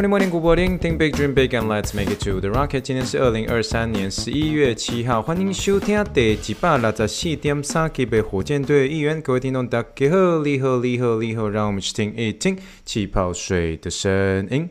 Morning, morning, good morning. Think big, dream big, and let's make it to the rocket. 今天是二零二三年十一月七号，欢迎收听第一百六十四点三集的火箭队预言。各位听众，大家好，你好，你好，你好，让我们去听一听气泡水的声音。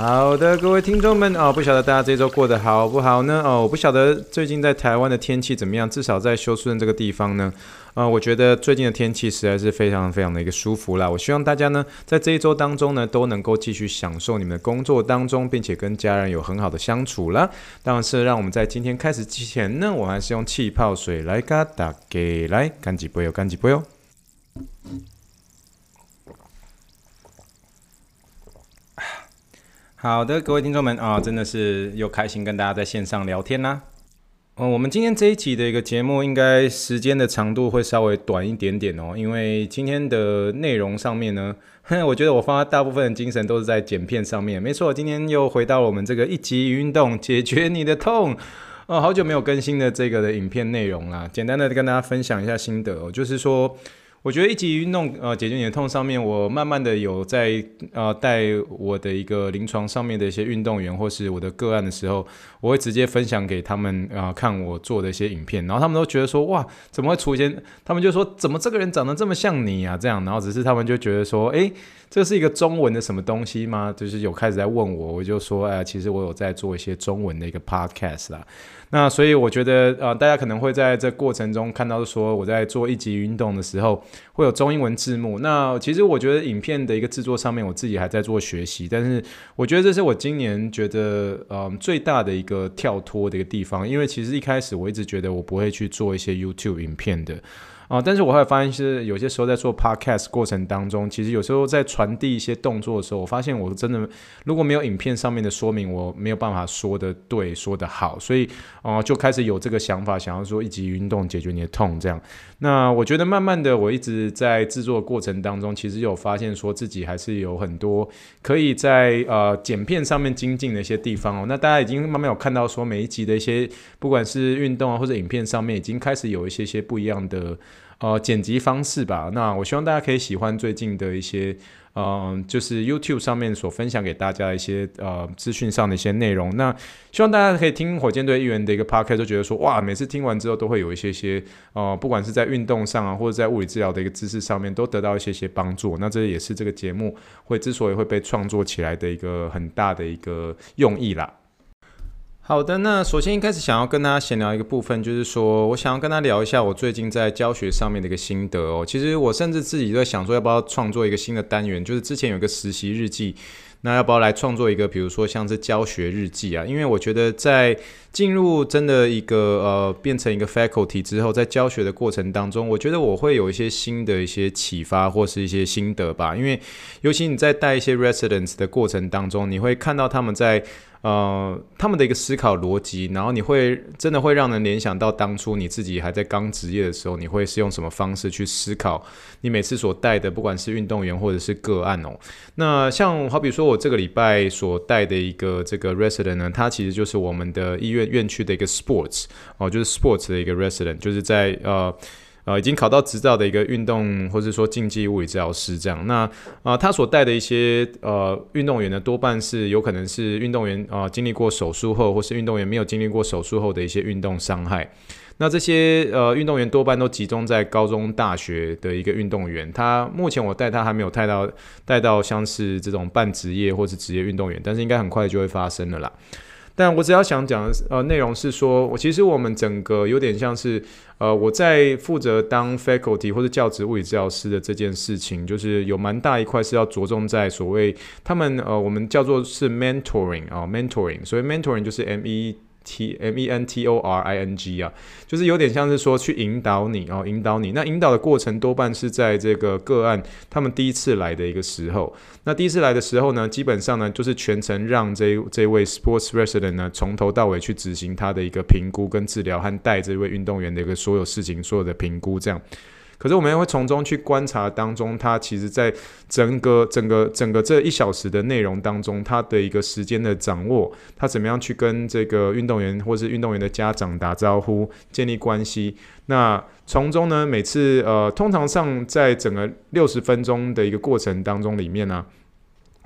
好的，各位听众们哦，不晓得大家这一周过得好不好呢？哦，我不晓得最近在台湾的天气怎么样，至少在休斯顿这个地方呢，啊、呃，我觉得最近的天气实在是非常非常的一个舒服啦。我希望大家呢，在这一周当中呢，都能够继续享受你们的工作当中，并且跟家人有很好的相处啦。当然是让我们在今天开始之前呢，我还是用气泡水来给大家来干几杯哟，干几杯哟。好的，各位听众们啊，真的是又开心跟大家在线上聊天啦。嗯，我们今天这一集的一个节目，应该时间的长度会稍微短一点点哦，因为今天的内容上面呢，我觉得我花大部分的精神都是在剪片上面。没错，今天又回到了我们这个一集运动解决你的痛哦，好久没有更新的这个的影片内容啦，简单的跟大家分享一下心得哦，就是说。我觉得一级运动呃解决你的痛上面，我慢慢的有在呃带我的一个临床上面的一些运动员或是我的个案的时候，我会直接分享给他们啊、看我做的一些影片，然后他们都觉得说哇怎么会出现？他们就说怎么这个人长得这么像你啊这样，然后只是他们就觉得说诶，这是一个中文的什么东西吗？就是有开始在问我，我就说哎其实我有在做一些中文的一个 podcast 啦。那所以我觉得，呃，大家可能会在这过程中看到说，我在做一级运动的时候会有中英文字幕。那其实我觉得影片的一个制作上面，我自己还在做学习。但是我觉得这是我今年觉得，嗯，最大的一个跳脱的一个地方，因为其实一开始我一直觉得我不会去做一些 YouTube 影片的。啊、但是我后来发现，是有些时候在做 podcast 过程当中，其实有时候在传递一些动作的时候，我发现我真的如果没有影片上面的说明，我没有办法说得对，说得好，所以哦、就开始有这个想法，想要说一级运动解决你的痛这样。那我觉得慢慢的，我一直在制作过程当中，其实有发现说自己还是有很多可以在呃剪片上面精进的一些地方哦。那大家已经慢慢有看到说每一集的一些不管是运动啊或者影片上面，已经开始有一些些不一样的。呃，剪辑方式吧。那我希望大家可以喜欢最近的一些，嗯、呃，就是 YouTube 上面所分享给大家的一些呃资讯上的一些内容。那希望大家可以听火箭队议员的一个 Podcast，就觉得说哇，每次听完之后都会有一些些，呃，不管是在运动上啊，或者在物理治疗的一个知识上面，都得到一些些帮助。那这也是这个节目会之所以会被创作起来的一个很大的一个用意啦。好的，那首先一开始想要跟大家闲聊一个部分，就是说我想要跟大家聊一下我最近在教学上面的一个心得哦。其实我甚至自己都在想说，要不要创作一个新的单元，就是之前有个实习日记。那要不要来创作一个，比如说像是教学日记啊？因为我觉得在进入真的一个呃变成一个 faculty 之后，在教学的过程当中，我觉得我会有一些新的一些启发或是一些心得吧。因为尤其你在带一些 residents 的过程当中，你会看到他们在。呃，他们的一个思考逻辑，然后你会真的会让人联想到当初你自己还在刚职业的时候，你会是用什么方式去思考你每次所带的，不管是运动员或者是个案哦。那像好比说我这个礼拜所带的一个这个 resident 呢，他其实就是我们的医院院区的一个 sports 哦，就是 sports 的一个 resident，就是在呃。呃，已经考到执照的一个运动或者说竞技物理治疗师这样，那啊、呃，他所带的一些呃运动员呢，多半是有可能是运动员啊、呃、经历过手术后，或是运动员没有经历过手术后的一些运动伤害。那这些呃运动员多半都集中在高中、大学的一个运动员。他目前我带他还没有带到带到像是这种半职业或是职业运动员，但是应该很快就会发生了啦。但我只要想讲的呃内容是说，我其实我们整个有点像是呃我在负责当 faculty 或者教职物理治疗师的这件事情，就是有蛮大一块是要着重在所谓他们呃我们叫做是 mentoring 啊、mentoring，所以 mentoring 就是 M E T M E N T O R I N G 啊，就是有点像是说去引导你哦，引导你。那引导的过程多半是在这个个案他们第一次来的一个时候。那第一次来的时候呢，基本上呢就是全程让这这位 sports resident 呢从头到尾去执行他的一个评估跟治疗，和带这位运动员的一个所有事情、所有的评估这样。可是我们也会从中去观察当中，他其实在整个整个整个这一小时的内容当中，他的一个时间的掌握，他怎么样去跟这个运动员或是运动员的家长打招呼，建立关系。那从中呢，每次呃，通常上在整个六十分钟的一个过程当中里面呢、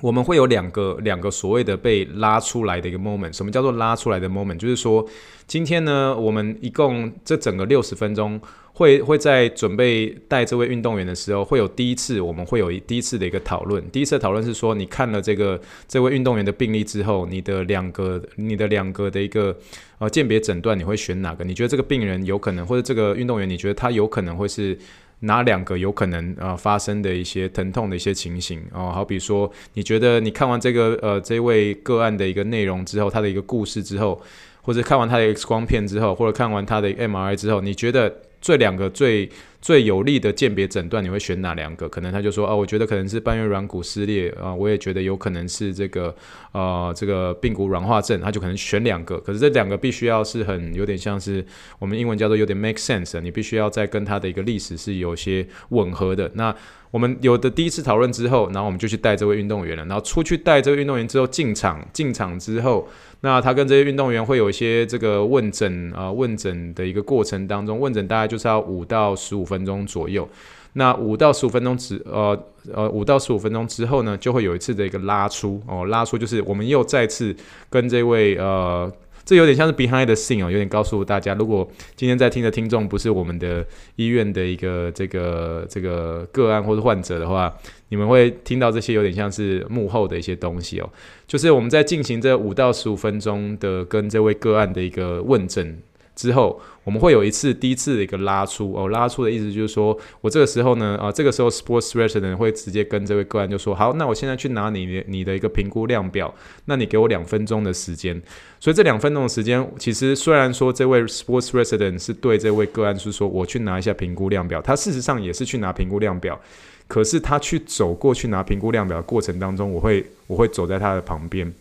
我们会有两个两个所谓的被拉出来的一个 moment。什么叫做拉出来的 moment？就是说，今天呢，我们一共这整个六十分钟。会会在准备带这位运动员的时候，会有第一次，我们会有一第一次的一个讨论。第一次讨论是说，你看了这个这位运动员的病历之后，你的两个你的两个的一个呃鉴别诊断，你会选哪个？你觉得这个病人有可能，或者这个运动员，你觉得他有可能会是哪两个有可能呃发生的一些疼痛的一些情形哦？好比说，你觉得你看完这个呃这位个案的一个内容之后，他的一个故事之后，或者看完他的 X 光片之后，或者看完他的 MRI 之后，你觉得？这两个最最有力的鉴别诊断，你会选哪两个？可能他就说啊，我觉得可能是半月软骨撕裂啊，我也觉得有可能是这个呃这个髌骨软化症，他就可能选两个。可是这两个必须要是很有点像是我们英文叫做有点 make sense，你必须要再跟他的一个历史是有些吻合的。那我们有的第一次讨论之后，然后我们就去带这位运动员了，然后出去带这位运动员之后进场，进场之后。那他跟这些运动员会有一些这个问诊啊、问诊的一个过程当中，问诊大概就是要五到十五分钟左右。那五到十五分钟之呃呃五到十五分钟之后呢，就会有一次的一个拉出哦，拉出就是我们又再次跟这位呃。这有点像是 behind the scene 哦，有点告诉大家，如果今天在听的听众不是我们的医院的一个这个这个个案或者患者的话，你们会听到这些有点像是幕后的一些东西哦，就是我们在进行这五到十五分钟的跟这位个案的一个问诊。之后，我们会有一次第一次的一个拉出哦，拉出的意思就是说，我这个时候呢，啊，这个时候 sports resident 会直接跟这位个案就说，好，那我现在去拿你的你的一个评估量表，那你给我两分钟的时间。所以这两分钟的时间，其实虽然说这位 sports resident 是对这位个案是说，我去拿一下评估量表，他事实上也是去拿评估量表，可是他去走过去拿评估量表的过程当中，我会我会走在他的旁边。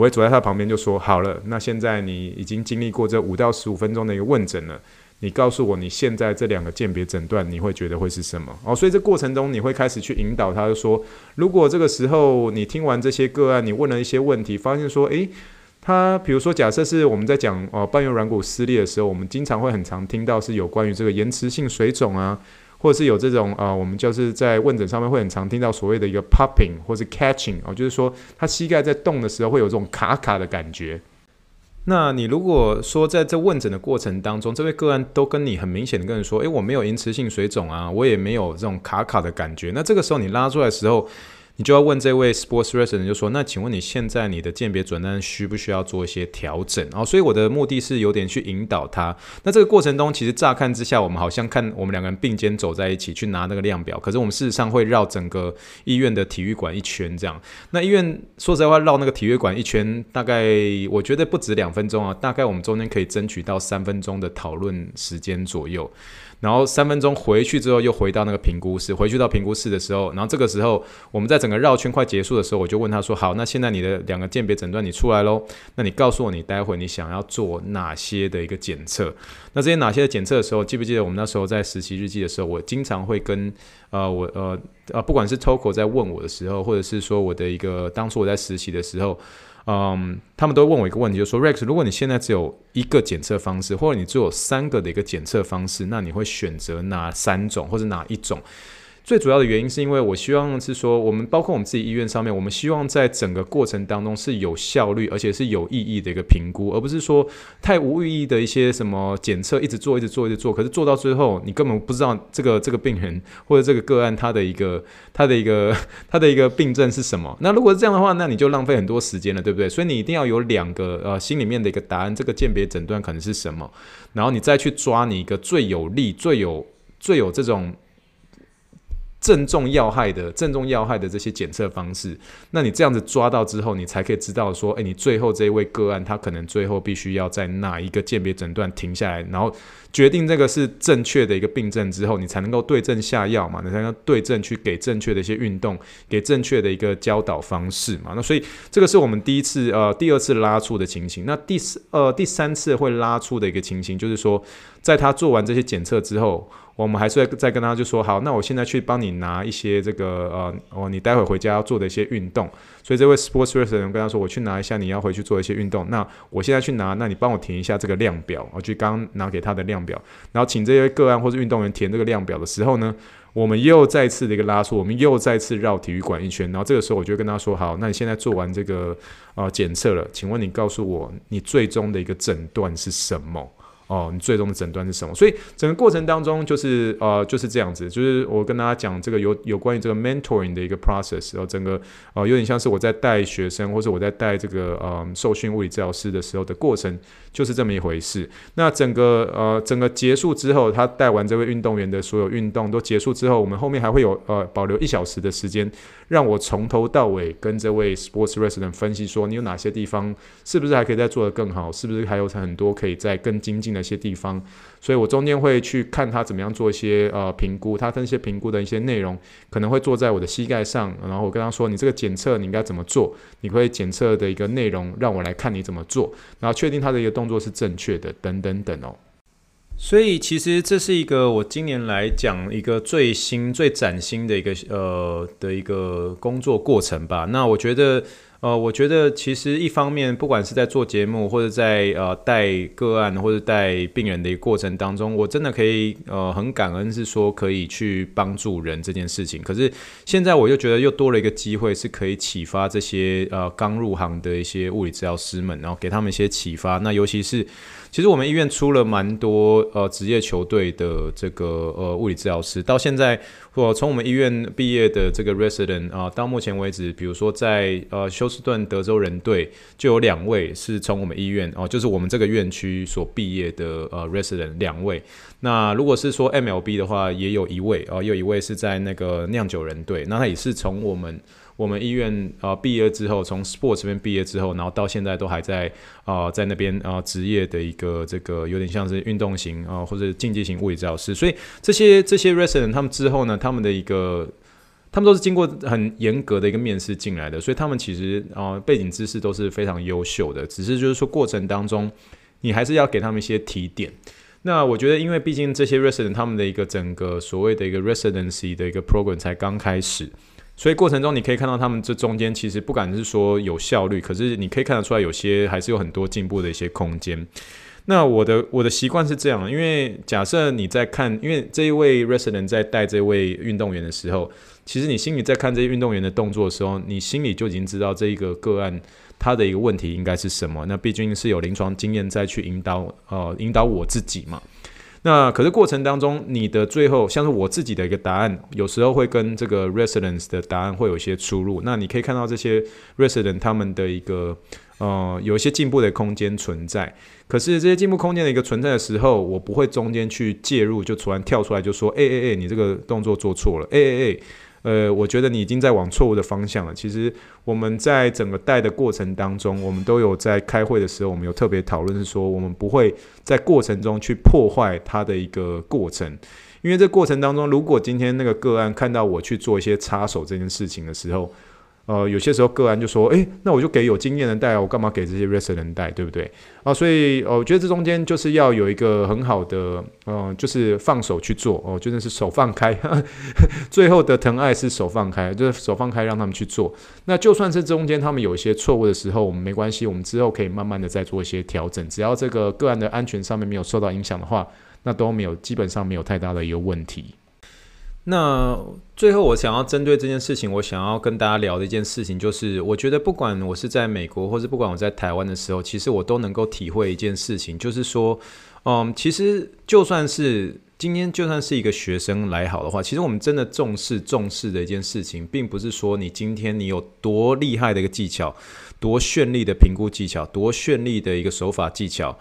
我会走在他旁边，就说：“好了，那现在你已经经历过这五到十五分钟的一个问诊了，你告诉我你现在这两个鉴别诊断，你会觉得会是什么？哦，所以这过程中你会开始去引导他，就说：如果这个时候你听完这些个案，你问了一些问题，发现说，诶，他比如说假设是我们在讲哦半月软骨撕裂的时候，我们经常会很常听到是有关于这个延迟性水肿啊。”或者是有这种、呃，我们就是在问诊上面会很常听到所谓的一个 popping 或是 catching 哦，就是说他膝盖在动的时候会有这种卡卡的感觉。那你如果说在这问诊的过程当中，这位个案都跟你很明显的跟你说，诶，我没有延迟性水肿啊，我也没有这种卡卡的感觉。那这个时候你拉出来的时候。你就要问这位 sports resident 就说，那请问你现在你的鉴别诊断需不需要做一些调整？哦，所以我的目的是有点去引导他。那这个过程中，其实乍看之下，我们好像看我们两个人并肩走在一起去拿那个量表，可是我们事实上会绕整个医院的体育馆一圈这样。那医院说实话，绕那个体育馆一圈，大概我觉得不止两分钟啊，大概我们中间可以争取到三分钟的讨论时间左右。然后三分钟回去之后，又回到那个评估室。回去到评估室的时候，然后这个时候我们在整个绕圈快结束的时候，我就问他说：“好，那现在你的两个鉴别诊断你出来喽？那你告诉我，你待会你想要做哪些的一个检测？那这些哪些的检测的时候，记不记得我们那时候在实习日记的时候，我经常会跟呃我呃呃不管是 Toko 在问我的时候，或者是说我的一个当初我在实习的时候。”嗯，他们都问我一个问题，就说，Rex，如果你现在只有一个检测方式，或者你只有三个的一个检测方式，那你会选择哪三种，或者哪一种？最主要的原因是因为我希望是说，我们包括我们自己医院上面，我们希望在整个过程当中是有效率，而且是有意义的一个评估，而不是说太无意义的一些什么检测，一直做，一直做，一直做，可是做到最后，你根本不知道这个这个病人或者这个个案他的一个他的一个他的一个病症是什么。那如果是这样的话，那你就浪费很多时间了，对不对？所以你一定要有两个呃心里面的一个答案，这个鉴别诊断可能是什么，然后你再去抓你一个最有利、最有最有这种。正中要害的、正中要害的这些检测方式，那你这样子抓到之后，你才可以知道说，诶，你最后这一位个案，他可能最后必须要在哪一个鉴别诊断停下来，然后决定这个是正确的一个病症之后，你才能够对症下药嘛，你才能对症去给正确的一些运动，给正确的一个教导方式嘛。那所以这个是我们第一次呃第二次拉出的情形。那第四呃第三次会拉出的一个情形，就是说，在他做完这些检测之后。我们还是会再跟他就说好，那我现在去帮你拿一些这个呃哦，你待会回家要做的一些运动。所以这位 sports person 跟他说，我去拿一下你要回去做一些运动。那我现在去拿，那你帮我填一下这个量表，我去刚拿给他的量表。然后请这些个案或者运动员填这个量表的时候呢，我们又再次的一个拉出，我们又再次绕体育馆一圈。然后这个时候我就跟他说，好，那你现在做完这个呃检测了，请问你告诉我，你最终的一个诊断是什么？哦，你最终的诊断是什么？所以整个过程当中就是呃就是这样子，就是我跟大家讲这个有有关于这个 mentoring 的一个 process，然后整个呃有点像是我在带学生或者我在带这个嗯受训物理治疗师的时候的过程，就是这么一回事。那整个呃整个结束之后，他带完这位运动员的所有运动都结束之后，我们后面还会有呃保留一小时的时间，让我从头到尾跟这位 sports resident 分析说，你有哪些地方是不是还可以再做得更好，是不是还有很多可以再更精进的。一些地方，所以我中间会去看他怎么样做一些呃评估，他这些评估的一些内容可能会坐在我的膝盖上，然后我跟他说：“你这个检测你应该怎么做？你可以检测的一个内容让我来看你怎么做，然后确定他的一个动作是正确的，等等等哦。”所以其实这是一个我今年来讲一个最新、最崭新的一个呃的一个工作过程吧。那我觉得。呃，我觉得其实一方面，不管是在做节目，或者在呃带个案，或者带病人的一个过程当中，我真的可以呃很感恩，是说可以去帮助人这件事情。可是现在我又觉得又多了一个机会，是可以启发这些呃刚入行的一些物理治疗师们，然后给他们一些启发。那尤其是。其实我们医院出了蛮多呃职业球队的这个呃物理治疗师，到现在我从我们医院毕业的这个 resident 啊，到目前为止，比如说在呃休斯顿德州人队就有两位是从我们医院哦，就是我们这个院区所毕业的呃 resident 两位。那如果是说 MLB 的话，也有一位哦，有一位是在那个酿酒人队，那他也是从我们。我们医院啊毕业之后，从 sports 这边毕业之后，然后到现在都还在啊、在那边啊职业的一个这个有点像是运动型啊、或者竞技型物理治疗师。所以这些这些 resident 他们之后呢，他们的一个他们都是经过很严格的一个面试进来的，所以他们其实啊、背景知识都是非常优秀的。只是就是说过程当中，你还是要给他们一些提点。那我觉得，因为毕竟这些 resident 他们的一个整个所谓的一个 residency 的一个 program 才刚开始。所以过程中你可以看到他们这中间其实不管是说有效率，可是你可以看得出来有些还是有很多进步的一些空间。那我的我的习惯是这样，因为假设你在看，因为这一位 resident 在带这位运动员的时候，其实你心里在看这些运动员的动作的时候，你心里就已经知道这一个个案他的一个问题应该是什么。那毕竟是有临床经验再去引导，呃，引导我自己嘛。那可是过程当中，你的最后像是我自己的一个答案，有时候会跟这个 residence 的答案会有一些出入。那你可以看到这些 resident 他们的一个呃有一些进步的空间存在。可是这些进步空间的一个存在的时候，我不会中间去介入，就突然跳出来就说，哎哎哎，你这个动作做错了，哎哎哎。呃，我觉得你已经在往错误的方向了。其实我们在整个带的过程当中，我们都有在开会的时候，我们有特别讨论，是说我们不会在过程中去破坏它的一个过程，因为这过程当中，如果今天那个个案看到我去做一些插手这件事情的时候，呃，有些时候个案就说：“诶，那我就给有经验的带，我干嘛给这些 resident 带，对不对？”啊，所以，呃，我觉得这中间就是要有一个很好的，呃，就是放手去做哦，真的是手放开，呵呵，最后的疼爱是手放开，就是手放开让他们去做。那就算是中间他们有一些错误的时候，我们没关系，我们之后可以慢慢的再做一些调整，只要这个个案的安全上面没有受到影响的话，那都没有，基本上没有太大的一个问题。那最后，我想要针对这件事情，我想要跟大家聊的一件事情，就是我觉得不管我是在美国，或是不管我在台湾的时候，其实我都能够体会一件事情，就是说，嗯，其实就算是今天，就算是一个学生来好的话，其实我们真的重视重视的一件事情，并不是说你今天你有多厉害的一个技巧，多绚丽的评估技巧，多绚丽的一个手法技巧。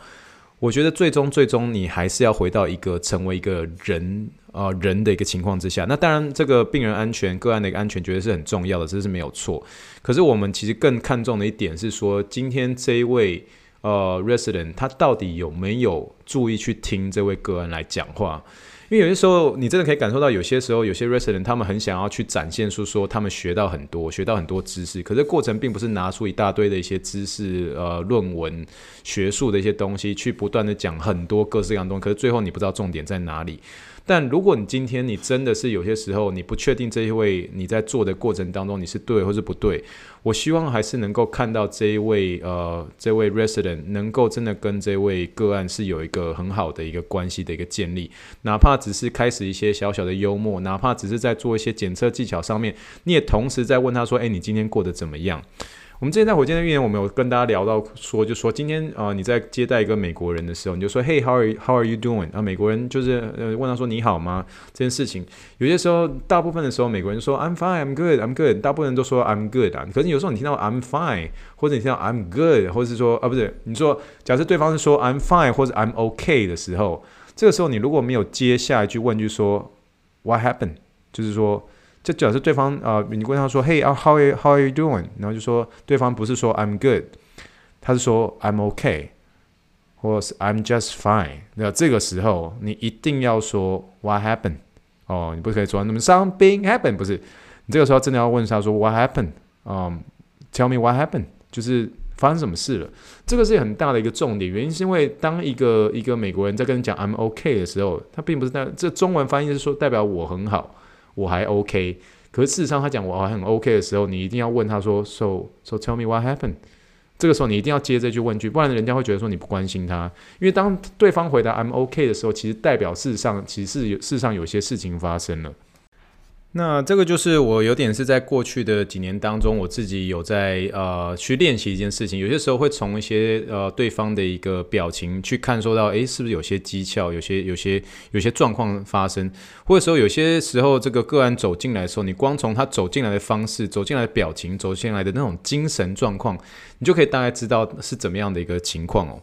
我觉得最终最终你还是要回到一个成为一个人、呃、人的一个情况之下。那当然，这个病人安全、个案的一个安全，绝对是很重要的，这是没有错。可是我们其实更看重的一点是说，今天这一位呃 resident 他到底有没有注意去听这位个案来讲话？因为有些时候，你真的可以感受到，有些时候有些 resident 他们很想要去展现出说他们学到很多，学到很多知识，可是过程并不是拿出一大堆的一些知识、呃论文、学术的一些东西去不断的讲很多各式各样的东西，可是最后你不知道重点在哪里。但如果你今天你真的是有些时候你不确定这一位你在做的过程当中你是对或是不对，我希望还是能够看到这一位呃这位 resident 能够真的跟这位个案是有一个很好的一个关系的一个建立，哪怕只是开始一些小小的幽默，哪怕只是在做一些检测技巧上面，你也同时在问他说，诶，你今天过得怎么样？我们之前在火箭的预言，我们有跟大家聊到说，就说今天啊、你在接待一个美国人的时候，你就说，Hey，how are you, how are you doing？啊，美国人就是呃问他说你好吗？这件事情，有些时候，大部分的时候，美国人说 I'm fine，I'm good，I'm good，大部分人都说 I'm good 啊。可是有时候你听到 I'm fine，或者你听到 I'm good，或者是说啊，不是，你说假设对方是说 I'm fine 或者 I'm OK 的时候，这个时候你如果没有接下一句问句说 What happened？就是说。就假设对方啊、你问他说，Hey，how are how are you doing？然后就说对方不是说 I'm good，他是说 I'm OK” 或是 I'm just fine。那这个时候你一定要说 What happened？哦，你不可以说那么 Something happened，不是？你这个时候真的要问他说 What happened？嗯，Tell me what happened？就是发生什么事了？这个是很大的一个重点，原因是因为当一个一个美国人在跟你讲 I'm OK” 的时候，他并不是在这中文翻译是说代表我很好。我还 OK，可是事实上他讲我还很 OK 的时候，你一定要问他说，So so tell me what happened。这个时候你一定要接这句问句，不然人家会觉得说你不关心他。因为当对方回答 I'm OK 的时候，其实代表事实上其实有事实上有些事情发生了。那这个就是我有点是在过去的几年当中，我自己有在呃去练习一件事情。有些时候会从一些呃对方的一个表情去看，说到诶是不是有些蹊跷，有些有些有些状况发生，或者说有些时候这个个案走进来的时候，你光从他走进来的方式、走进来的表情、走进来的那种精神状况，你就可以大概知道是怎么样的一个情况哦。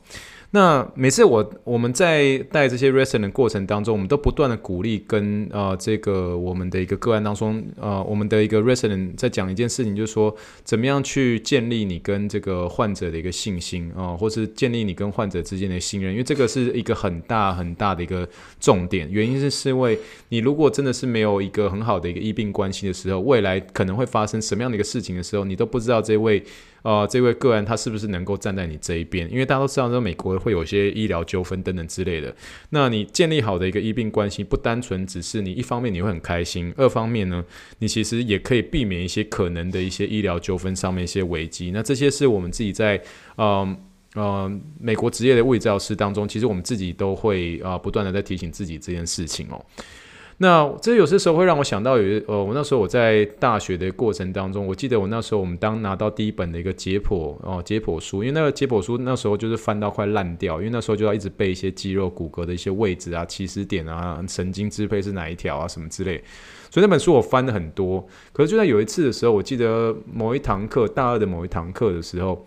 那每次我我们在带这些 resident 的过程当中，我们都不断的鼓励跟呃这个我们的一个个案当中，呃我们的一个 resident 在讲一件事情，就是说怎么样去建立你跟这个患者的一个信心啊、呃，或是建立你跟患者之间的信任，因为这个是一个很大很大的一个重点。原因是是因为你如果真的是没有一个很好的一个医病关系的时候，未来可能会发生什么样的一个事情的时候，你都不知道这位。呃，这位个案他是不是能够站在你这一边？因为大家都知道，说美国会有一些医疗纠纷等等之类的。那你建立好的一个医病关系，不单纯只是你一方面你会很开心，二方面呢，你其实也可以避免一些可能的一些医疗纠纷上面一些危机。那这些是我们自己在嗯嗯、呃呃、美国职业的物理治疗师当中，其实我们自己都会啊、不断的在提醒自己这件事情哦。那这有些时候会让我想到，有呃，我那时候我在大学的过程当中，我记得我那时候我们当拿到第一本的一个解剖哦解剖书，因为那个解剖书那时候就是翻到快烂掉，因为那时候就要一直背一些肌肉骨骼的一些位置啊、起始点啊、神经支配是哪一条啊什么之类，所以那本书我翻了很多。可是就在有一次的时候，我记得某一堂课，大二的某一堂课的时候。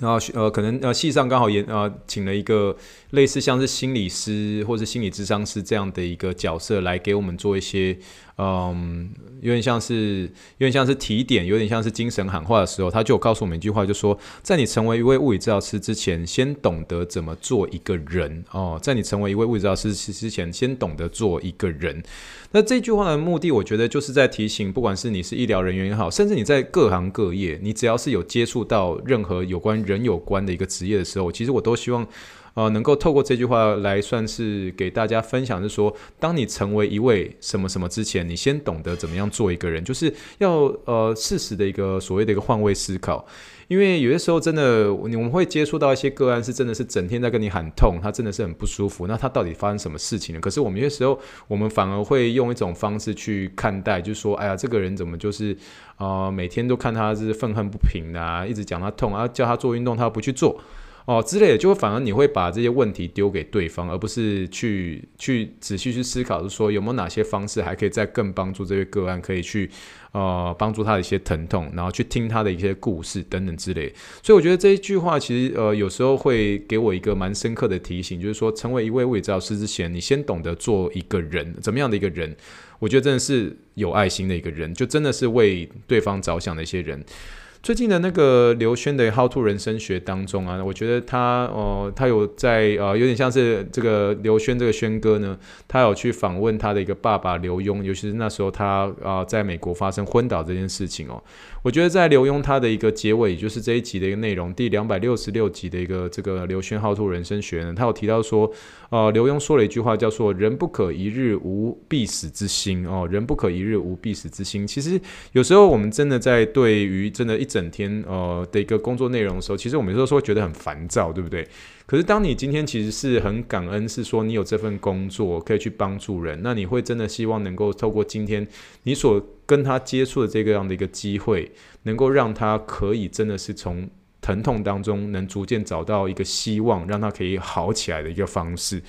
然后呃，可能呃，系上刚好也呃，请了一个类似像是心理师或者心理咨商师这样的一个角色来给我们做一些。嗯，有点像是，有点像是提点，有点像是精神喊话的时候，他就有告诉我们一句话，就说，在你成为一位物理治疗师之前，先懂得怎么做一个人哦。在你成为一位物理治疗师之前，先懂得做一个人。那这句话的目的，我觉得就是在提醒，不管是你是医疗人员也好，甚至你在各行各业，你只要是有接触到任何有关人有关的一个职业的时候，其实我都希望。呃，能够透过这句话来算是给大家分享，是说，当你成为一位什么什么之前，你先懂得怎么样做一个人，就是要呃适时的一个所谓的一个换位思考。因为有些时候真的，我们会接触到一些个案，是真的是整天在跟你喊痛，他真的是很不舒服。那他到底发生什么事情呢？可是我们有些时候，我们反而会用一种方式去看待，就是说，哎呀，这个人怎么就是呃每天都看他是愤恨不平的啊，一直讲他痛啊，叫他做运动他不去做。哦之类的，就反而你会把这些问题丢给对方，而不是去去仔细去思考，就说有没有哪些方式还可以再更帮助这位个案，可以去呃帮助他的一些疼痛，然后去听他的一些故事等等之类。所以我觉得这一句话其实呃有时候会给我一个蛮深刻的提醒，就是说成为一位物理治疗师之前，你先懂得做一个人，怎么样的一个人？我觉得真的是有爱心的一个人，就真的是为对方着想的一些人。最近的那个刘轩的《How to 人生学》当中啊，我觉得他哦、他有在呃，有点像是这个刘轩这个轩哥呢，他有去访问他的一个爸爸刘墉，尤其是那时候他啊、在美国发生昏倒这件事情哦。我觉得在刘墉他的一个结尾，也就是这一集的一个内容，第两百六十六集的一个这个刘轩《How to 人生学》呢，他有提到说，呃，刘墉说了一句话，叫做“人不可一日无必死之心”哦，人不可一日无必死之心。其实有时候我们真的在对于真的一整天呃的一个工作内容的时候，其实我们有时候会觉得很烦躁，对不对？可是当你今天其实是很感恩，是说你有这份工作可以去帮助人，那你会真的希望能够透过今天你所跟他接触的这个样的一个机会，能够让他可以真的是从疼痛当中能逐渐找到一个希望，让他可以好起来的一个方式。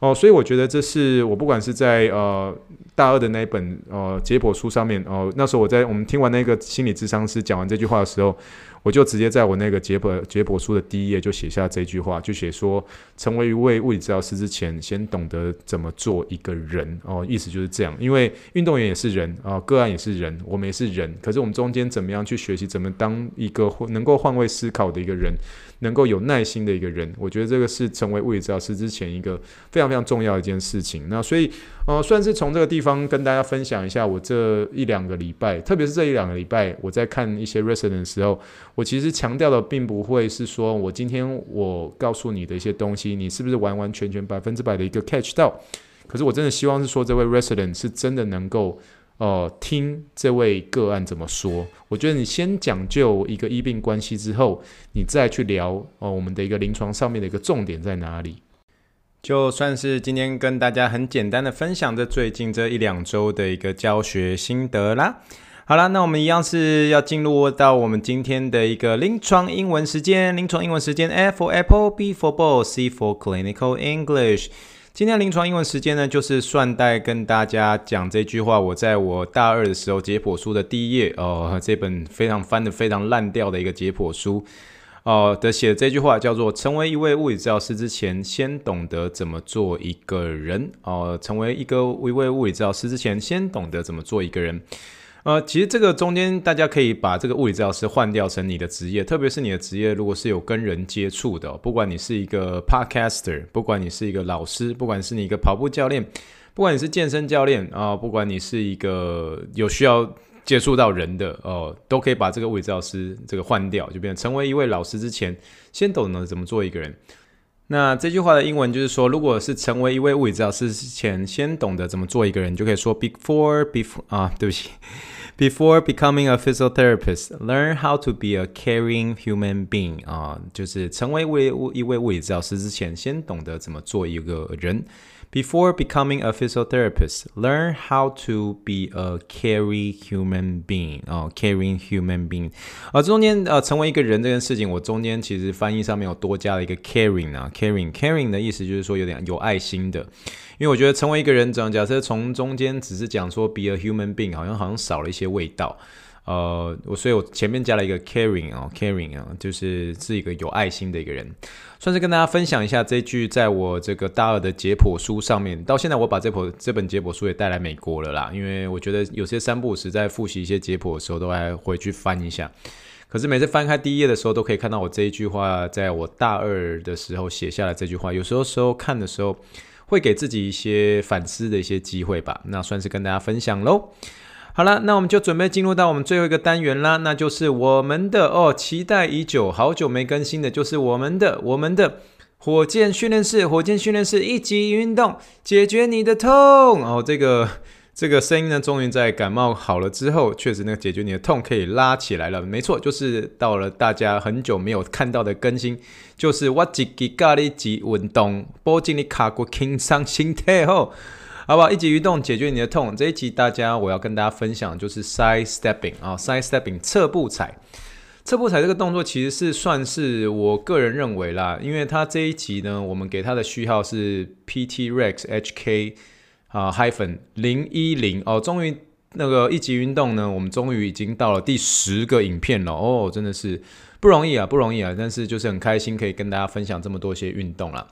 哦，所以我觉得这是我不管是在呃大二的那一本呃解剖书上面哦，那时候我在我们听完那个心理咨商师讲完这句话的时候。我就直接在我那个解剖解剖书的第一页就写下这句话，就写说，成为一位物理治疗师之前，先懂得怎么做一个人哦，意思就是这样。因为运动员也是人啊，个案也是人，我们也是人，可是我们中间怎么样去学习，怎么当一个能够换位思考的一个人。能够有耐心的一个人，我觉得这个是成为物理治疗师之前一个非常非常重要的一件事情。那所以，呃，算是从这个地方跟大家分享一下，我这一两个礼拜，特别是这一两个礼拜，我在看一些 resident 的时候，我其实强调的并不会是说我今天我告诉你的一些东西，你是不是完完全全百分之百的一个 catch 到？可是我真的希望是说，这位 resident 是真的能够。呃，听这位个案怎么说？我觉得你先讲究一个医病关系之后，你再去聊哦、我们的一个临床上面的一个重点在哪里？就算是今天跟大家很简单的分享这最近这一两周的一个教学心得啦。好啦，那我们一样是要进入到我们今天的一个临床英文时间。临床英文时间，A for Apple, B for Ball, C for Clinical English。今天临床英文时间呢，就是顺带跟大家讲这句话。我在我大二的时候解剖书的第一页哦，这本非常翻得非常烂掉的一个解剖书哦的写这句话叫做：成为一位物理治疗师之前，先懂得怎么做一个人哦。成为一个一位物理治疗师之前，先懂得怎么做一个人。呃，其实这个中间，大家可以把这个物理治疗师换掉成你的职业，特别是你的职业如果是有跟人接触的，不管你是一个 podcaster，不管你是一个老师，不管是你一个跑步教练，不管你是健身教练啊、不管你是一个有需要接触到人的哦、都可以把这个物理治疗师这个换掉，就变成成为一位老师之前，先懂得怎么做一个人。那这句话的英文就是说，如果是成为一位物理治疗师之前，先懂得怎么做一个人，就可以说 before before 啊，对不起。Before becoming a physical therapist, learn how to be a caring human being. 啊，就是成为一位一位物理治疗师之前，先懂得怎么做一个人。Before becoming a physiotherapist, learn how to be a caring human being. 啊，caring human being。啊，中间呃，成为一个人这件事情，我中间其实翻译上面有多加了一个 caring 啊，caring，caring 的意思就是说有点有爱心的。因为我觉得成为一个人，假设从中间只是讲说 be a human being，好像好像少了一些味道。呃，我所以我前面加了一个 caring 啊，caring 啊，就是是一个有爱心的一个人。算是跟大家分享一下这句，在我这个大二的解剖书上面，到现在我把这本这本解剖书也带来美国了啦。因为我觉得有些三不五时在复习一些解剖的时候，都还回去翻一下。可是每次翻开第一页的时候，都可以看到我这一句话，在我大二的时候写下来这句话。有时候时候看的时候。会给自己一些反思的一些机会吧，那算是跟大家分享喽。好了，那我们就准备进入到我们最后一个单元啦，那就是我们的哦，期待已久、好久没更新的，就是我们的我们的火箭训练室，火箭训练室一级运动解决你的痛哦，这个。这个声音呢，终于在感冒好了之后，确实那个解决你的痛可以拉起来了。没错，就是到了大家很久没有看到的更新，就是我一级咖喱级运动，保证你卡过轻伤心态后，好不好？一级运动解决你的痛。这一集大家我要跟大家分享就是 side stepping 啊，side stepping 侧步踩。侧步踩这个动作其实是算是我个人认为啦，因为它这一集呢，我们给它的序号是 PT Rex HK 啊 hyphen 零一零哦，终于那个一级运动呢，我们终于已经到了第十个影片了哦，真的是不容易啊，不容易啊，但是就是很开心可以跟大家分享这么多些运动啦。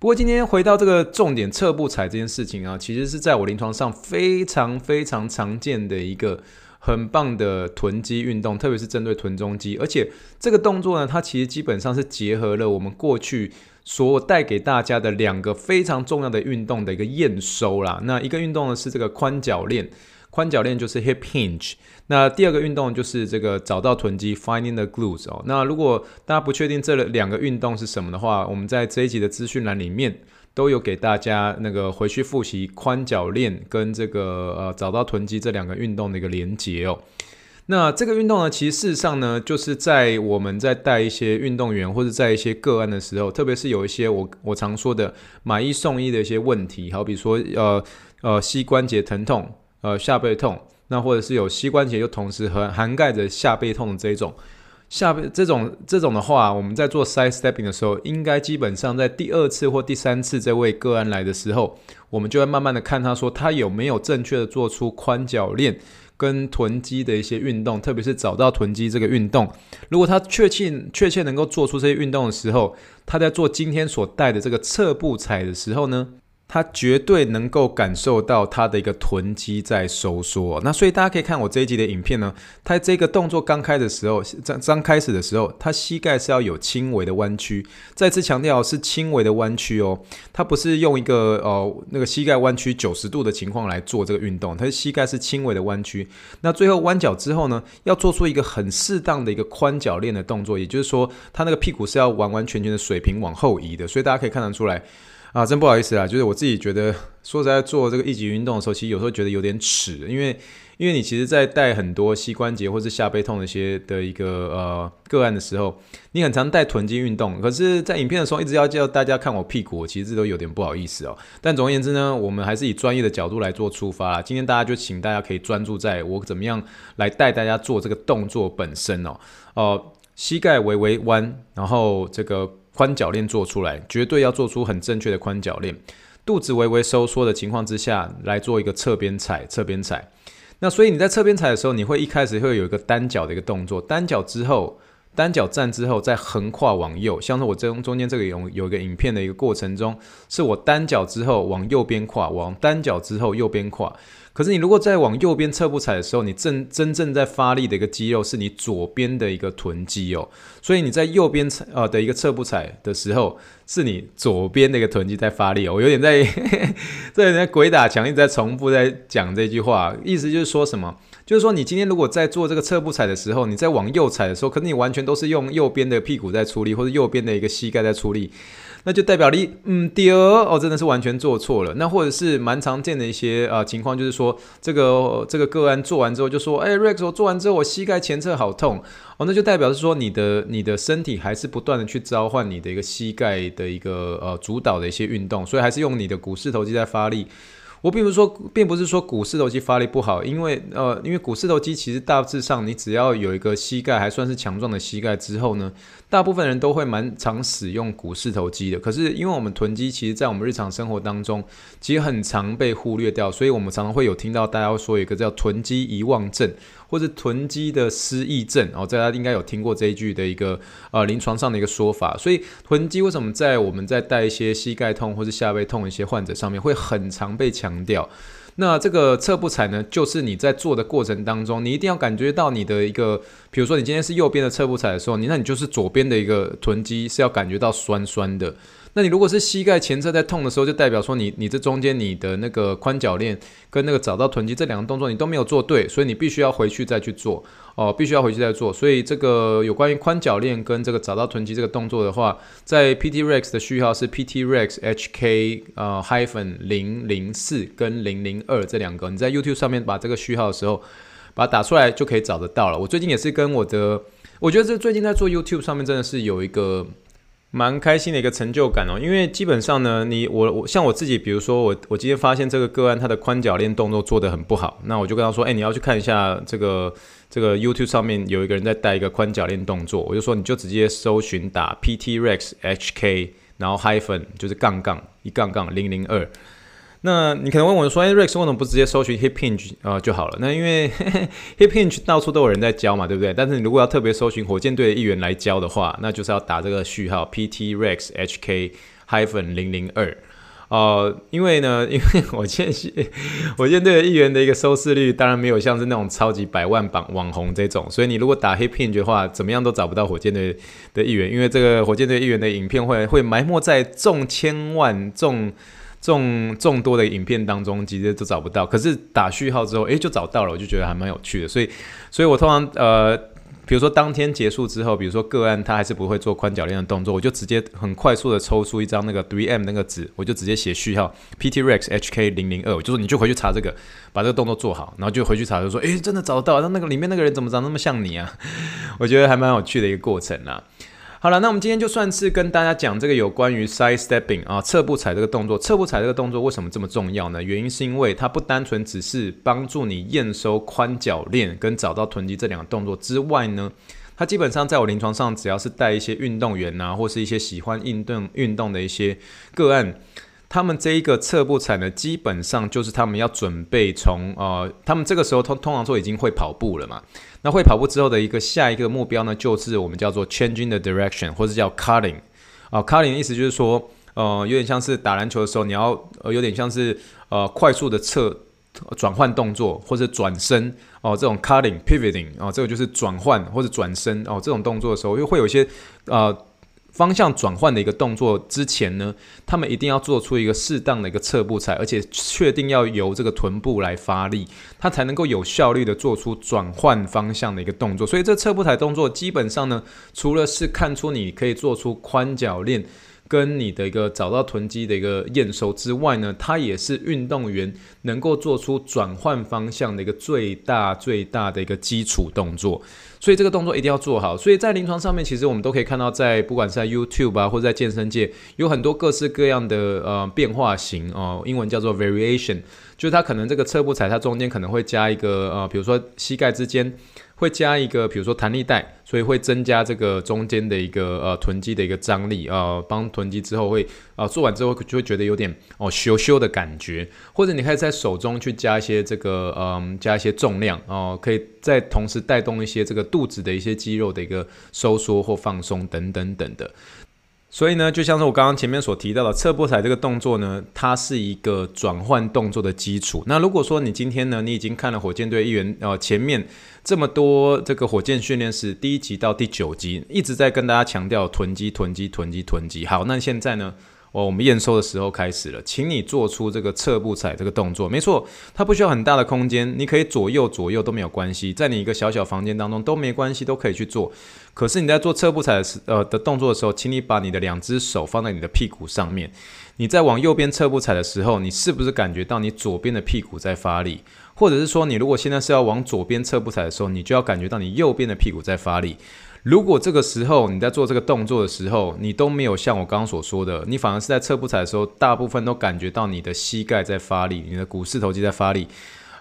不过今天回到这个重点，侧步踩这件事情啊，其实是在我临床上非常非常常见的一个。很棒的臀肌运动，特别是针对臀中肌，而且这个动作呢，它其实基本上是结合了我们过去所带给大家的两个非常重要的运动的一个验收啦。那一个运动呢是这个宽脚链，宽脚链就是 hip hinge。那第二个运动就是这个找到臀肌 finding the glutes 哦。那如果大家不确定这两个运动是什么的话，我们在这一集的资讯栏里面。都有给大家那个回去复习宽脚链跟这个呃找到臀肌这两个运动的一个连结哦。那这个运动呢，其实事实上呢，就是在我们在带一些运动员或者在一些个案的时候，特别是有一些我我常说的买一送一的一些问题，好比说呃呃膝关节疼痛，呃下背痛，那或者是有膝关节又同时和涵盖着下背痛的这种。下背这种这种的话，我们在做 side stepping 的时候，应该基本上在第二次或第三次这位个案来的时候，我们就会慢慢的看他说他有没有正确的做出宽脚链跟臀肌的一些运动，特别是找到臀肌这个运动。如果他确切确切能够做出这些运动的时候，他在做今天所带的这个侧步踩的时候呢，他绝对能够感受到他的一个臀肌在收缩，那所以大家可以看我这一集的影片呢，他这个动作刚开的时候，刚刚开始的时候，他膝盖是要有轻微的弯曲，再次强调是轻微的弯曲哦，他不是用一个呃那个膝盖弯曲九十度的情况来做这个运动，他的膝盖是轻微的弯曲，那最后弯脚之后呢，要做出一个很适当的一个宽脚链的动作，也就是说，他那个屁股是要完完全全的水平往后移的，所以大家可以看得出来。啊，真不好意思啊，就是我自己觉得，说实在，做这个一级运动的时候，其实有时候觉得有点耻，因为，因为你其实，在带很多膝关节或是下背痛的一些的一个呃个案的时候，你很常带臀肌运动，可是，在影片的时候一直要叫大家看我屁股，其实都有点不好意思哦。但总而言之呢，我们还是以专业的角度来做出发。今天大家就请大家可以专注在我怎么样来带大家做这个动作本身哦，哦、呃，膝盖微微弯，然后这个。宽脚链做出来，绝对要做出很正确的宽脚链。肚子微微收缩的情况之下，来做一个侧边踩，侧边踩。那所以你在侧边踩的时候，你会一开始会有一个单脚的一个动作，单脚之后，单脚站之后再横跨往右，像是我中中间这个有有一个影片的一个过程中，是我单脚之后往右边跨，往单脚之后右边跨。可是你如果在往右边侧步踩的时候，你正真正在发力的一个肌肉是你左边的一个臀肌哦，所以你在右边踩呃的一个侧步踩的时候，是你左边的一个臀肌在发力哦。我有点在这有点在鬼打墙，一直在重复在讲这句话，意思就是说什么？就是说你今天如果在做这个侧步踩的时候，你在往右踩的时候，可能你完全都是用右边的屁股在出力，或者右边的一个膝盖在出力。那就代表你嗯丢哦，真的是完全做错了。那或者是蛮常见的一些啊、情况，就是说这个这个个案做完之后就说，哎，Rex，我做完之后我膝盖前侧好痛哦，那就代表是说你的你的身体还是不断的去召唤你的一个膝盖的一个呃主导的一些运动，所以还是用你的股四头肌在发力。我并不是说，并不是说股四头肌发力不好，因为呃，因为股四头肌其实大致上，你只要有一个膝盖还算是强壮的膝盖之后呢，大部分人都会蛮常使用股四头肌的。可是因为我们臀肌其实，在我们日常生活当中，其实很常被忽略掉，所以我们常常会有听到大家会说一个叫臀肌遗忘症。或者臀肌的失忆症哦，大家应该有听过这一句的一个呃临床上的一个说法。所以臀肌为什么在我们在带一些膝盖痛或是下背痛的一些患者上面会很常被强调？那这个侧步踩呢，就是你在做的过程当中，你一定要感觉到你的一个，比如说你今天是右边的侧步踩的时候，你那你就是左边的一个臀肌是要感觉到酸酸的。那你如果是膝盖前侧在痛的时候，就代表说你你这中间你的那个宽脚链跟那个找到臀肌这两个动作你都没有做对，所以你必须要回去再去做哦，必须要回去再做。所以这个有关于宽脚链跟这个找到臀肌这个动作的话，在 PT Rex 的序号是 PT Rex HK 呃 hyphen 零零四跟零零二这两个，你在 YouTube 上面把这个序号的时候把它打出来就可以找得到了。我最近也是跟我的，我觉得这最近在做 YouTube 上面真的是有一个。蛮开心的一个成就感哦，因为基本上呢，你我我像我自己，比如说我我今天发现这个个案他的宽脚链动作做得很不好，那我就跟他说，哎，你要去看一下这个这个 YouTube 上面有一个人在带一个宽脚链动作，我就说你就直接搜寻打 PT Rex HK，然后 hyphen 就是杠杠一杠杠零零二。那你可能问我说，哎，Rex 为什么不直接搜寻 Hip Hinge 啊、呃、就好了？那因为 Hip Hinge 到处都有人在教嘛，对不对？但是你如果要特别搜寻火箭队的一员来教的话，那就是要打这个序号 PT Rex HK hyphen 零零二。呃，因为呢，因为火箭火箭队的一员的一个收视率当然没有像是那种超级百万榜网红这种，所以你如果打 Hip Hinge 的话，怎么样都找不到火箭队的一员，因为这个火箭队一员的影片会会埋没在众千万众。众众多的影片当中，直接都找不到。可是打序号之后，诶，就找到了，我就觉得还蛮有趣的。所以，所以我通常呃，比如说当天结束之后，比如说个案他还是不会做宽脚链的动作，我就直接很快速的抽出一张那个 3M 那个纸，我就直接写序号 PT Rex HK 零零二，我就说你就回去查这个，把这个动作做好，然后就回去查，就说诶，真的找到，那那个里面那个人怎么长那么像你啊？我觉得还蛮有趣的一个过程啊。好了，那我们今天就算是跟大家讲这个有关于 side stepping 啊，侧步踩这个动作。侧步踩这个动作为什么这么重要呢？原因是因为它不单纯只是帮助你验收宽脚链跟找到臀肌这两个动作之外呢，它基本上在我临床上，只要是带一些运动员呐、啊，或是一些喜欢运动运动的一些个案，他们这一个侧步踩呢，基本上就是他们要准备从呃，他们这个时候通通常说已经会跑步了嘛。那会跑步之后的一个下一个目标呢，就是我们叫做 changing the direction，或者叫 cutting 啊，cutting 的意思就是说，呃，有点像是打篮球的时候，你要呃，有点像是呃，快速的侧转换动作或者转身哦，这种 cutting pivoting 啊，这个就是转换或者转身哦，这种动作的时候，又会有一些呃。方向转换的一个动作之前呢，他们一定要做出一个适当的一个侧步踩，而且确定要由这个臀部来发力，它才能够有效率的做出转换方向的一个动作。所以这侧步踩动作基本上呢，除了是看出你可以做出宽脚链。跟你的一个找到臀肌的一个验收之外呢，它也是运动员能够做出转换方向的一个最大最大的一个基础动作，所以这个动作一定要做好。所以在临床上面，其实我们都可以看到，在不管是在 YouTube 啊，或者在健身界，有很多各式各样的呃变化型哦，英文叫做 variation，就是它可能这个侧步踩，它中间可能会加一个呃，比如说膝盖之间。会加一个，比如说弹力带，所以会增加这个中间的一个呃臀肌的一个张力、呃，帮臀肌之后会、呃、做完之后就会觉得有点哦羞羞的感觉，或者你可以在手中去加一些这个嗯、加一些重量哦、可以再同时带动一些这个肚子的一些肌肉的一个收缩或放松等等等的。所以呢，就像是我刚刚前面所提到的侧步踩这个动作呢，它是一个转换动作的基础。那如果说你今天呢，你已经看了火箭队一员呃前面这么多这个火箭训练室第一集到第九集，一直在跟大家强调臀肌、臀肌、臀肌、臀肌。好，那现在呢？哦，我们验收的时候开始了，请你做出这个侧步踩这个动作。没错，它不需要很大的空间，你可以左右左右都没有关系，在你一个小小房间当中都没关系，都可以去做。可是你在做侧步踩的时呃的动作的时候，请你把你的两只手放在你的屁股上面。你在往右边侧步踩的时候，你是不是感觉到你左边的屁股在发力？或者是说，你如果现在是要往左边侧步踩的时候，你就要感觉到你右边的屁股在发力。如果这个时候你在做这个动作的时候，你都没有像我刚刚所说的，你反而是在侧步踩的时候，大部分都感觉到你的膝盖在发力，你的股四头肌在发力，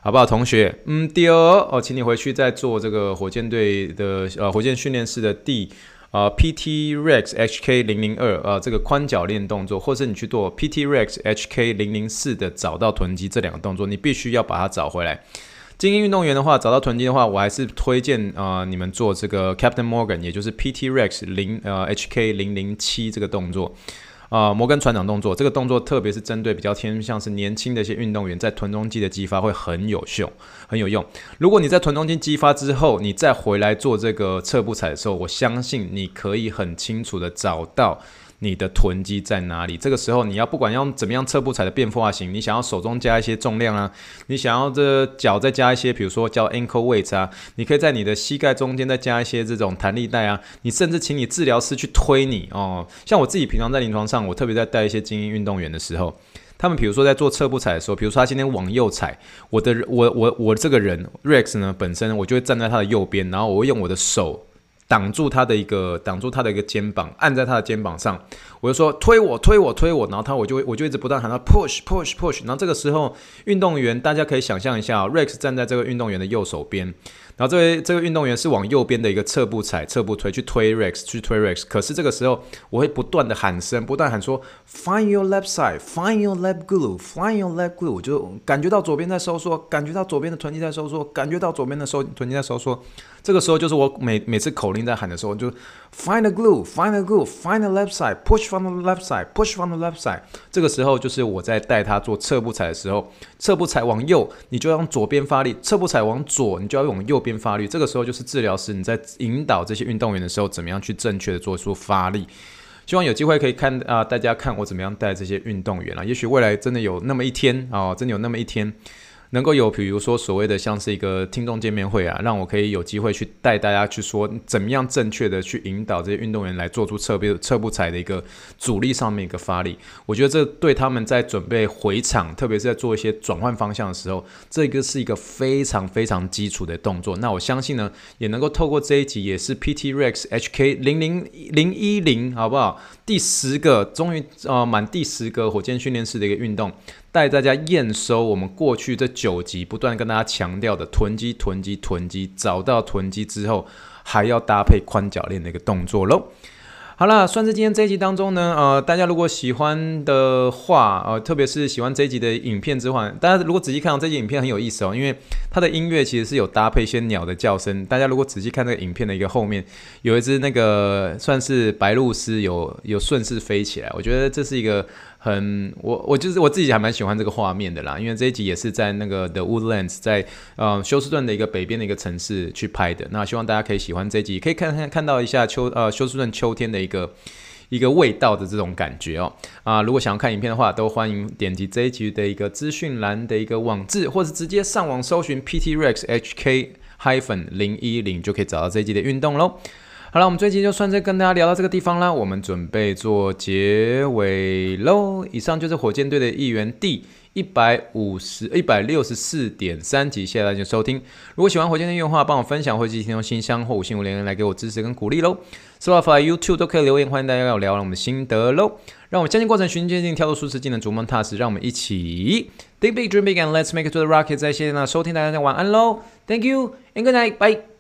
好不好，同学？嗯，第二哦，请你回去再做这个火箭队的呃火箭训练室的第啊、呃、PT Rex HK 零零二啊这个宽脚链动作，或是你去做 PT Rex HK 零零四的找到臀肌这两个动作，你必须要把它找回来。精英运动员的话，找到臀肌的话，我还是推荐啊、呃，你们做这个 Captain Morgan，也就是 PT Rex 零呃 HK 零零七这个动作啊、呃，摩根船长动作。这个动作特别是针对比较偏向是年轻的一些运动员，在臀中肌的激发会很有效，很有用。如果你在臀中肌激发之后，你再回来做这个侧步踩的时候，我相信你可以很清楚的找到。你的臀肌在哪里？这个时候你要不管用怎么样侧步踩的变化型，你想要手中加一些重量啊，你想要这脚再加一些，比如说叫 ankle weight 啊，你可以在你的膝盖中间再加一些这种弹力带啊，你甚至请你治疗师去推你哦。像我自己平常在临床上，我特别在带一些精英运动员的时候，他们比如说在做侧步踩的时候，比如说他今天往右踩，我的我我我这个人 Rex 呢本身我就会站在他的右边，然后我会用我的手。挡住他的一个挡住他的一个肩膀，按在他的肩膀上，我就说推我推我推我，然后他我就我就一直不断喊他 push push push，然后这个时候运动员大家可以想象一下，Rex 站在这个运动员的右手边。然后这位这个运动员是往右边的一个侧步踩、侧步推去推 Rex，去推 Rex。可是这个时候，我会不断的喊声，不断喊说：Find your left side, find your left glue，Find your left glue。我就感觉到左边在收缩，感觉到左边的臀肌在收缩，感觉到左边的收臀肌在收缩。这个时候就是我每每次口令在喊的时候，就 find the glue，Find the glue，Find the left side, push from the left side, push from the left side。这个时候就是我在带他做侧步踩的时候，侧步踩往右，你就要用左边发力；侧步踩往左，你就要往右边发力。这个时候就是治疗师你在引导这些运动员的时候，怎么样去正确的做出发力。希望有机会可以看啊、大家看我怎么样带这些运动员啊。也许未来真的有那么一天啊、真的有那么一天。能够有，比如说所谓的像是一个听众见面会啊，让我可以有机会去带大家去说怎么样正确的去引导这些运动员来做出侧步侧步踩的一个阻力上面一个发力。我觉得这对他们在准备回场，特别是在做一些转换方向的时候，这个是一个非常非常基础的动作。那我相信呢，也能够透过这一集，也是 PT Rex HK 零零零一零，好不好？第十个，终于呃满第十个火箭训练室的一个运动，带大家验收我们过去这九集不断跟大家强调的臀肌、臀肌、臀肌，找到臀肌之后，还要搭配宽脚链的一个动作喽。好了，算是今天这一集当中呢，呃，大家如果喜欢的话，呃，特别是喜欢这一集的影片之后，大家如果仔细看到这集影片很有意思哦，因为它的音乐其实是有搭配一些鸟的叫声。大家如果仔细看这个影片的一个后面，有一只那个算是白鹭鸶有有顺势飞起来，我觉得这是一个。很，我我就是我自己还蛮喜欢这个画面的啦，因为这一集也是在那个 The Woodlands，在呃休斯顿的一个北边的一个城市去拍的。那希望大家可以喜欢这一集，可以看看看到一下秋呃休斯顿秋天的一个一个味道的这种感觉哦。啊，如果想要看影片的话，都欢迎点击这一集的一个资讯栏的一个网志，或者直接上网搜寻 PT Rex HK hyphen 零一零就可以找到这一集的运动喽。好了，我们最近就算是跟大家聊到这个地方啦，我们准备做结尾喽。以上就是火箭队的一员第一百五十一百六十四点三集，谢谢大家收听。如果喜欢火箭队的话，帮我分享或者提供信箱或五星五连来给我支持跟鼓励喽。Spotify、YouTube 都可以留言，欢迎大家跟我聊聊我们的心得喽。让我们相信过程循序渐进，跳脱舒适技能，逐梦踏实。让我们一起 Think big, dream big, and let's make it to the rocket。再谢谢大家收听，大家的晚安喽。Thank you and good night, bye.